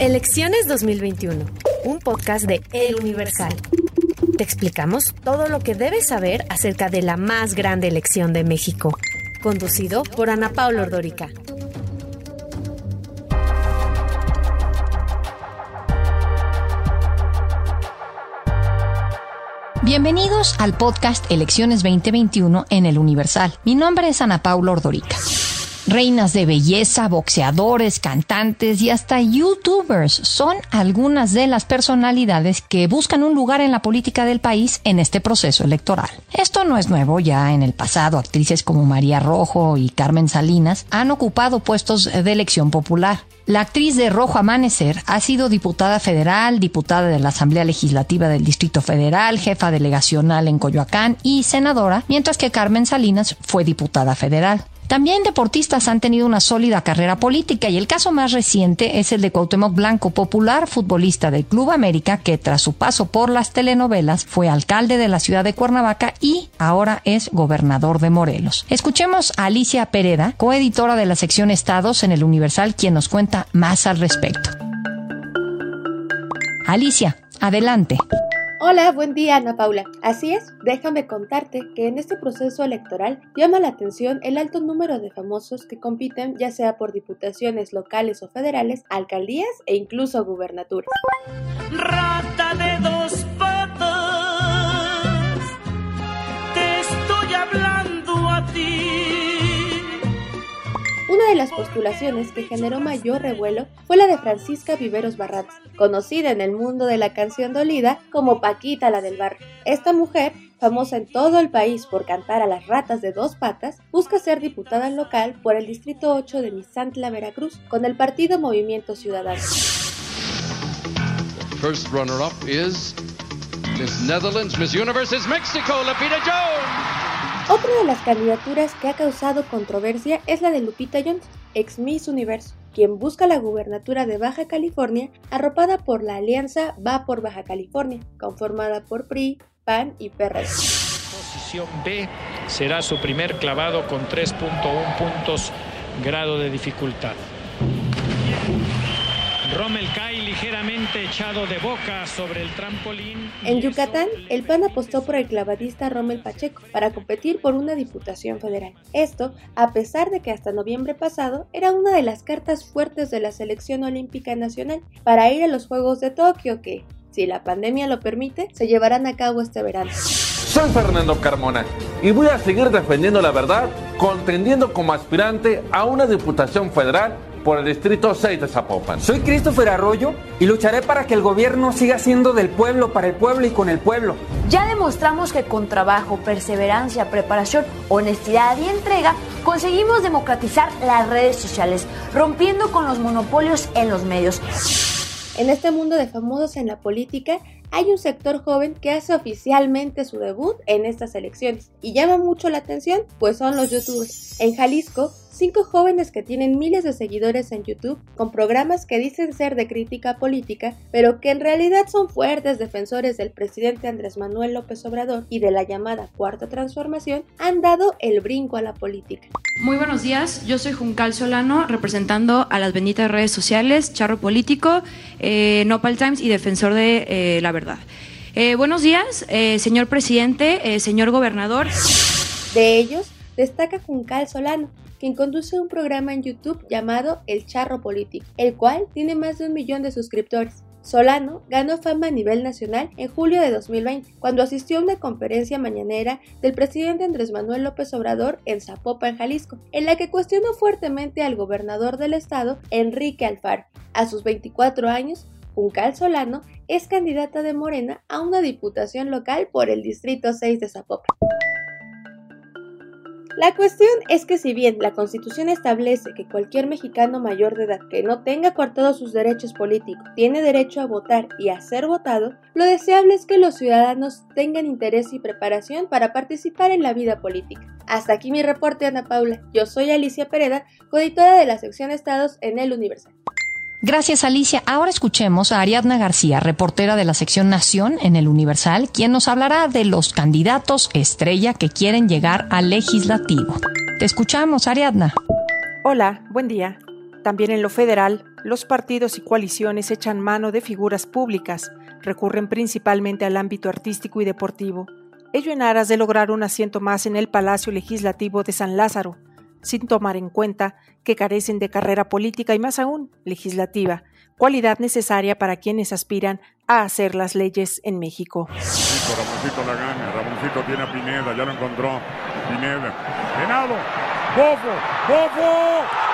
Elecciones 2021, un podcast de El Universal. Te explicamos todo lo que debes saber acerca de la más grande elección de México. Conducido por Ana Paula Ordórica. Bienvenidos al podcast Elecciones 2021 en el Universal. Mi nombre es Ana Paula Ordorica. Reinas de belleza, boxeadores, cantantes y hasta youtubers son algunas de las personalidades que buscan un lugar en la política del país en este proceso electoral. Esto no es nuevo, ya en el pasado actrices como María Rojo y Carmen Salinas han ocupado puestos de elección popular. La actriz de Rojo Amanecer ha sido diputada federal, diputada de la Asamblea Legislativa del Distrito Federal, jefa delegacional en Coyoacán y senadora, mientras que Carmen Salinas fue diputada federal. También deportistas han tenido una sólida carrera política y el caso más reciente es el de Cuauhtémoc Blanco, popular futbolista del Club América que tras su paso por las telenovelas fue alcalde de la ciudad de Cuernavaca y ahora es gobernador de Morelos. Escuchemos a Alicia Pereda, coeditora de la sección Estados en el Universal, quien nos cuenta más al respecto. Alicia, adelante. Hola, buen día Ana Paula. Así es, déjame contarte que en este proceso electoral llama la atención el alto número de famosos que compiten ya sea por diputaciones locales o federales, alcaldías e incluso gubernaturas. Rata de de las postulaciones que generó mayor revuelo fue la de Francisca Viveros Barrantes, conocida en el mundo de la canción dolida como Paquita la del barrio. Esta mujer, famosa en todo el país por cantar a las ratas de dos patas, busca ser diputada local por el Distrito 8 de Misantla, Veracruz, con el partido Movimiento Ciudadano. First runner up is Miss Netherlands, Miss Universe. Otra de las candidaturas que ha causado controversia es la de Lupita Jones, ex Miss Universo, quien busca la gubernatura de Baja California, arropada por la alianza Va por Baja California, conformada por PRI, PAN y PRD. Posición B será su primer clavado con 3.1 puntos grado de dificultad. Ligeramente echado de boca sobre el trampolín. En Yucatán, el PAN apostó por el clavadista Rommel Pacheco para competir por una diputación federal. Esto, a pesar de que hasta noviembre pasado era una de las cartas fuertes de la selección olímpica nacional para ir a los Juegos de Tokio que, si la pandemia lo permite, se llevarán a cabo este verano. Soy Fernando Carmona y voy a seguir defendiendo la verdad, contendiendo como aspirante a una diputación federal por el Distrito 6 de Zapopan. Soy Christopher Arroyo y lucharé para que el gobierno siga siendo del pueblo, para el pueblo y con el pueblo. Ya demostramos que con trabajo, perseverancia, preparación, honestidad y entrega conseguimos democratizar las redes sociales, rompiendo con los monopolios en los medios. En este mundo de famosos en la política, hay un sector joven que hace oficialmente su debut en estas elecciones y llama mucho la atención, pues son los youtubers. En Jalisco, cinco jóvenes que tienen miles de seguidores en YouTube con programas que dicen ser de crítica política, pero que en realidad son fuertes defensores del presidente Andrés Manuel López Obrador y de la llamada Cuarta Transformación, han dado el brinco a la política. Muy buenos días, yo soy Juncal Solano, representando a las benditas redes sociales, Charro Político, eh, Nopal Times y Defensor de eh, la Verdad. Eh, buenos días, eh, señor presidente, señor gobernador. De ellos, destaca Juncal Solano, quien conduce un programa en YouTube llamado El Charro Político, el cual tiene más de un millón de suscriptores. Solano ganó fama a nivel nacional en julio de 2020, cuando asistió a una conferencia mañanera del presidente Andrés Manuel López Obrador en Zapopan, Jalisco, en la que cuestionó fuertemente al gobernador del estado, Enrique Alfaro. A sus 24 años, Juncal Solano es candidata de Morena a una diputación local por el Distrito 6 de Zapopan. La cuestión es que si bien la Constitución establece que cualquier mexicano mayor de edad que no tenga cortados sus derechos políticos tiene derecho a votar y a ser votado, lo deseable es que los ciudadanos tengan interés y preparación para participar en la vida política. Hasta aquí mi reporte, Ana Paula. Yo soy Alicia Pereda, coeditora de la sección Estados en El Universal. Gracias, Alicia. Ahora escuchemos a Ariadna García, reportera de la sección Nación en el Universal, quien nos hablará de los candidatos estrella que quieren llegar al legislativo. Te escuchamos, Ariadna. Hola, buen día. También en lo federal, los partidos y coaliciones echan mano de figuras públicas, recurren principalmente al ámbito artístico y deportivo, ello en aras de lograr un asiento más en el Palacio Legislativo de San Lázaro, sin tomar en cuenta que carecen de carrera política y más aún legislativa, cualidad necesaria para quienes aspiran a hacer las leyes en México. Ramoncito la gana, Ramoncito tiene a Pineda, ya lo encontró. Pineda, Venado, Bofo, Bofo.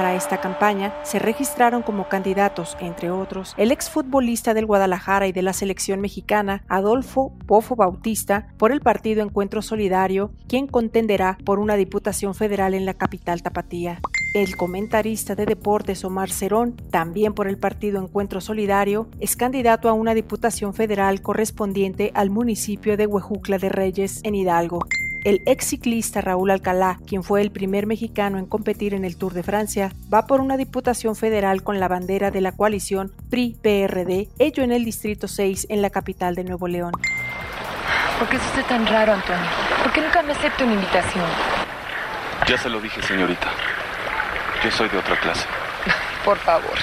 Para esta campaña se registraron como candidatos, entre otros, el exfutbolista del Guadalajara y de la selección mexicana, Adolfo Bofo Bautista, por el partido Encuentro Solidario, quien contenderá por una diputación federal en la capital tapatía. El comentarista de deportes Omar Cerón, también por el partido Encuentro Solidario, es candidato a una diputación federal correspondiente al municipio de Huejucla de Reyes, en Hidalgo. El ex ciclista Raúl Alcalá, quien fue el primer mexicano en competir en el Tour de Francia, va por una diputación federal con la bandera de la coalición PRI-PRD, ello en el Distrito 6 en la capital de Nuevo León. ¿Por qué es usted tan raro, Antonio? ¿Por qué nunca me acepta una invitación? Ya se lo dije, señorita. Yo soy de otra clase. Por favor.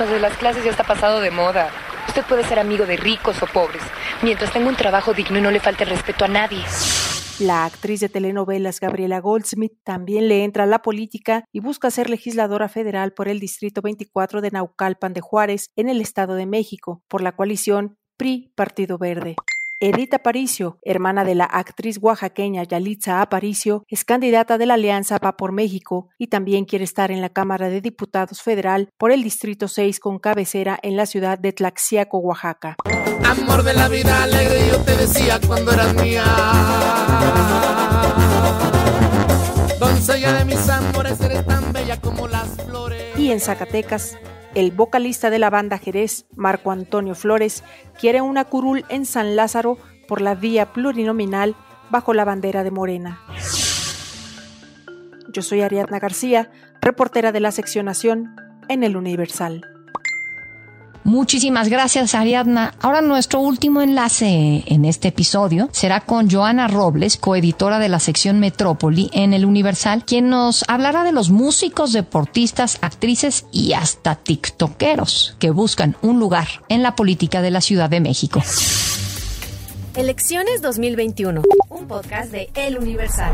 Lo de las clases ya está pasado de moda. Usted puede ser amigo de ricos o pobres, mientras tenga un trabajo digno y no le falte respeto a nadie. La actriz de telenovelas Gabriela Goldsmith también le entra a la política y busca ser legisladora federal por el Distrito 24 de Naucalpan de Juárez, en el Estado de México, por la coalición PRI Partido Verde. Edith Aparicio, hermana de la actriz oaxaqueña Yalitza Aparicio, es candidata de la Alianza Va por México y también quiere estar en la Cámara de Diputados Federal por el Distrito 6 con cabecera en la ciudad de Tlaxiaco, Oaxaca. Amor de la vida alegre, yo te decía cuando eras mía. Doncella de mis amores, eres tan bella como las flores. Y en Zacatecas, el vocalista de la banda Jerez, Marco Antonio Flores, quiere una curul en San Lázaro por la vía plurinominal bajo la bandera de Morena. Yo soy Ariadna García, reportera de la sección Nación en el Universal. Muchísimas gracias, Ariadna. Ahora nuestro último enlace en este episodio será con Joana Robles, coeditora de la sección Metrópoli en el Universal, quien nos hablará de los músicos, deportistas, actrices y hasta tiktokeros que buscan un lugar en la política de la Ciudad de México. Elecciones 2021, un podcast de El Universal.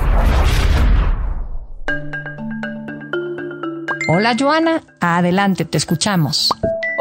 Hola Joana, adelante, te escuchamos.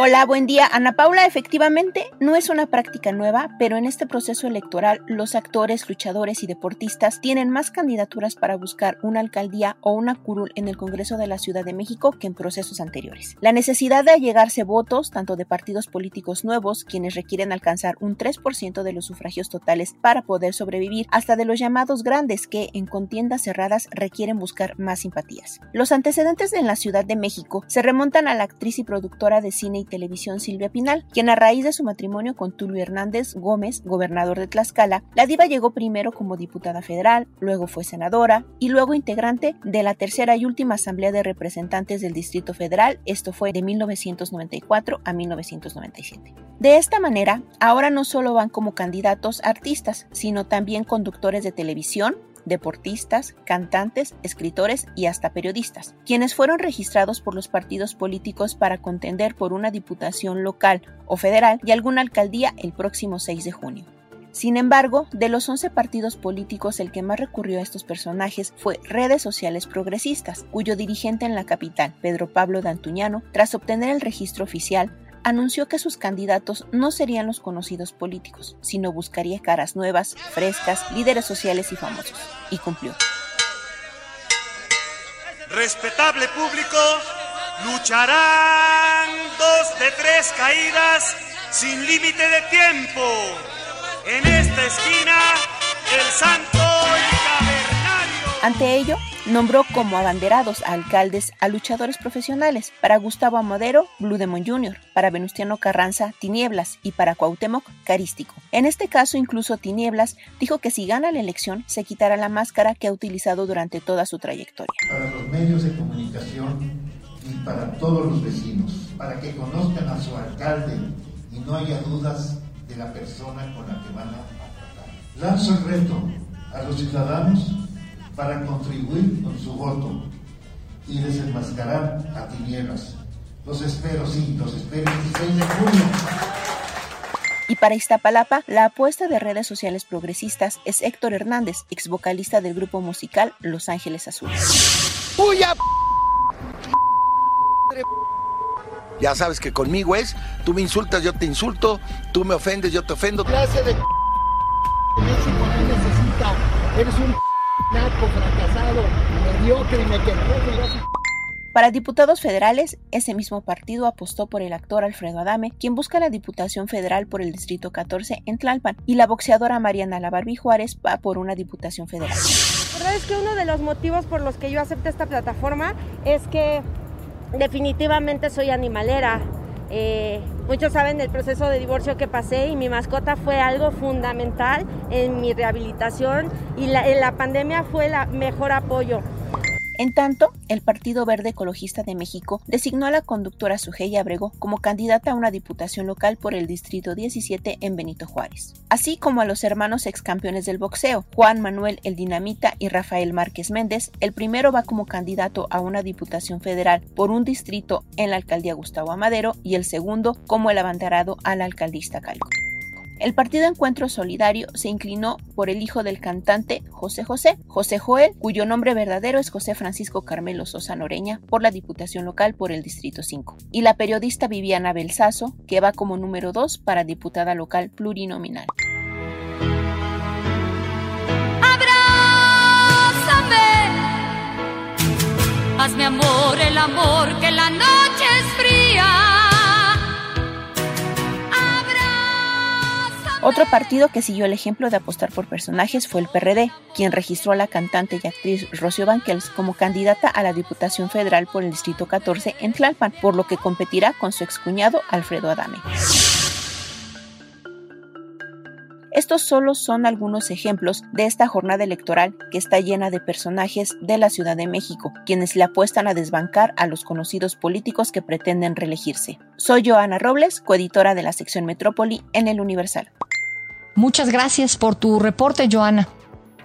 Hola, buen día. Ana Paula, efectivamente, no es una práctica nueva, pero en este proceso electoral los actores, luchadores y deportistas tienen más candidaturas para buscar una alcaldía o una curul en el Congreso de la Ciudad de México que en procesos anteriores. La necesidad de allegarse votos, tanto de partidos políticos nuevos, quienes requieren alcanzar un 3% de los sufragios totales para poder sobrevivir, hasta de los llamados grandes que, en contiendas cerradas, requieren buscar más simpatías. Los antecedentes en la Ciudad de México se remontan a la actriz y productora de cine televisión Silvia Pinal, quien a raíz de su matrimonio con Tulio Hernández Gómez, gobernador de Tlaxcala, la diva llegó primero como diputada federal, luego fue senadora y luego integrante de la tercera y última Asamblea de Representantes del Distrito Federal, esto fue de 1994 a 1997. De esta manera, ahora no solo van como candidatos artistas, sino también conductores de televisión, deportistas, cantantes, escritores y hasta periodistas, quienes fueron registrados por los partidos políticos para contender por una diputación local o federal y alguna alcaldía el próximo 6 de junio. Sin embargo, de los 11 partidos políticos, el que más recurrió a estos personajes fue Redes Sociales Progresistas, cuyo dirigente en la capital, Pedro Pablo Dantuñano, tras obtener el registro oficial, anunció que sus candidatos no serían los conocidos políticos, sino buscaría caras nuevas, frescas, líderes sociales y famosos. Y cumplió. Respetable público, lucharán dos de tres caídas sin límite de tiempo. En esta esquina, el santo. Ante ello, nombró como abanderados a alcaldes a luchadores profesionales, para Gustavo Amadero, Blue Demon Jr., para Venustiano Carranza, Tinieblas, y para Cuauhtémoc, Carístico. En este caso, incluso Tinieblas dijo que si gana la elección, se quitará la máscara que ha utilizado durante toda su trayectoria. Para los medios de comunicación y para todos los vecinos, para que conozcan a su alcalde y no haya dudas de la persona con la que van a tratar. Lanzo el reto a los ciudadanos para contribuir con su voto y desenmascarar a tinieblas. Los espero, sí, los espero el 16 de junio. Y para Iztapalapa, la apuesta de redes sociales progresistas es Héctor Hernández, ex vocalista del grupo musical Los Ángeles Azules. ¡Puya! Ya sabes que conmigo es, tú me insultas, yo te insulto, tú me ofendes, yo te ofendo. clase de necesita, eres un naco fracasado, mediocre y me Para diputados federales, ese mismo partido apostó por el actor Alfredo Adame, quien busca la Diputación Federal por el Distrito 14 en Tlalpan, y la boxeadora Mariana Labarbi Juárez va por una Diputación Federal. La verdad es que uno de los motivos por los que yo acepté esta plataforma es que definitivamente soy animalera. Eh, muchos saben del proceso de divorcio que pasé y mi mascota fue algo fundamental en mi rehabilitación y en la pandemia fue el mejor apoyo. En tanto, el Partido Verde Ecologista de México designó a la conductora Sujei Abrego como candidata a una diputación local por el Distrito 17 en Benito Juárez, así como a los hermanos excampeones del boxeo, Juan Manuel El Dinamita y Rafael Márquez Méndez. El primero va como candidato a una diputación federal por un distrito en la alcaldía Gustavo Amadero y el segundo como el abanderado a la alcaldista Calco. El partido Encuentro Solidario se inclinó por el hijo del cantante José José, José Joel, cuyo nombre verdadero es José Francisco Carmelo Sosa Noreña, por la Diputación Local por el Distrito 5, y la periodista Viviana Belsazo, que va como número 2 para diputada local plurinominal. Abrázame, hazme amor el amor que la noche es fría. Otro partido que siguió el ejemplo de apostar por personajes fue el PRD, quien registró a la cantante y actriz Rocío Banquels como candidata a la Diputación Federal por el Distrito 14 en Tlalpan, por lo que competirá con su excuñado Alfredo Adame. Estos solo son algunos ejemplos de esta jornada electoral que está llena de personajes de la Ciudad de México, quienes le apuestan a desbancar a los conocidos políticos que pretenden reelegirse. Soy Joana Robles, coeditora de la sección Metrópoli en El Universal. Muchas gracias por tu reporte, Joana.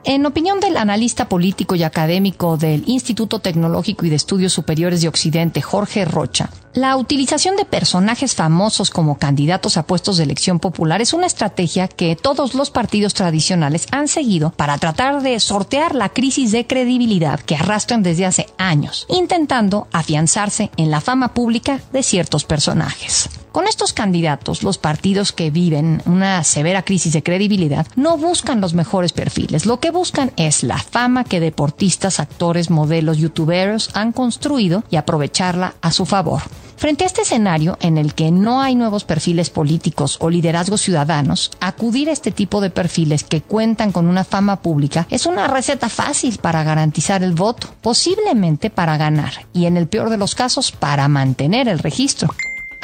En opinión del analista político y académico del Instituto Tecnológico y de Estudios Superiores de Occidente, Jorge Rocha, la utilización de personajes famosos como candidatos a puestos de elección popular es una estrategia que todos los partidos tradicionales han seguido para tratar de sortear la crisis de credibilidad que arrastran desde hace años, intentando afianzarse en la fama pública de ciertos personajes. Con estos candidatos, los partidos que viven una severa crisis de credibilidad no buscan los mejores perfiles, lo que buscan es la fama que deportistas, actores, modelos, youtuberos han construido y aprovecharla a su favor. Frente a este escenario en el que no hay nuevos perfiles políticos o liderazgos ciudadanos, acudir a este tipo de perfiles que cuentan con una fama pública es una receta fácil para garantizar el voto, posiblemente para ganar y en el peor de los casos para mantener el registro.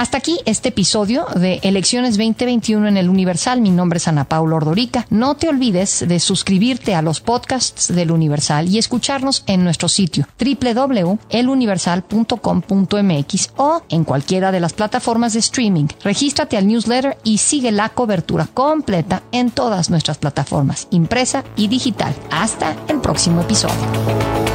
Hasta aquí este episodio de Elecciones 2021 en el Universal. Mi nombre es Ana Paula Ordorica. No te olvides de suscribirte a los podcasts del Universal y escucharnos en nuestro sitio www.eluniversal.com.mx o en cualquiera de las plataformas de streaming. Regístrate al newsletter y sigue la cobertura completa en todas nuestras plataformas, impresa y digital. Hasta el próximo episodio.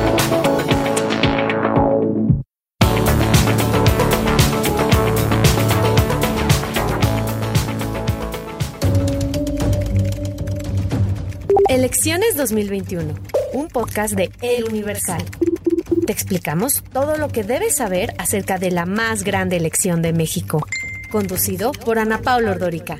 Elecciones 2021, un podcast de El Universal. Te explicamos todo lo que debes saber acerca de la más grande elección de México, conducido por Ana Paula Ordórica.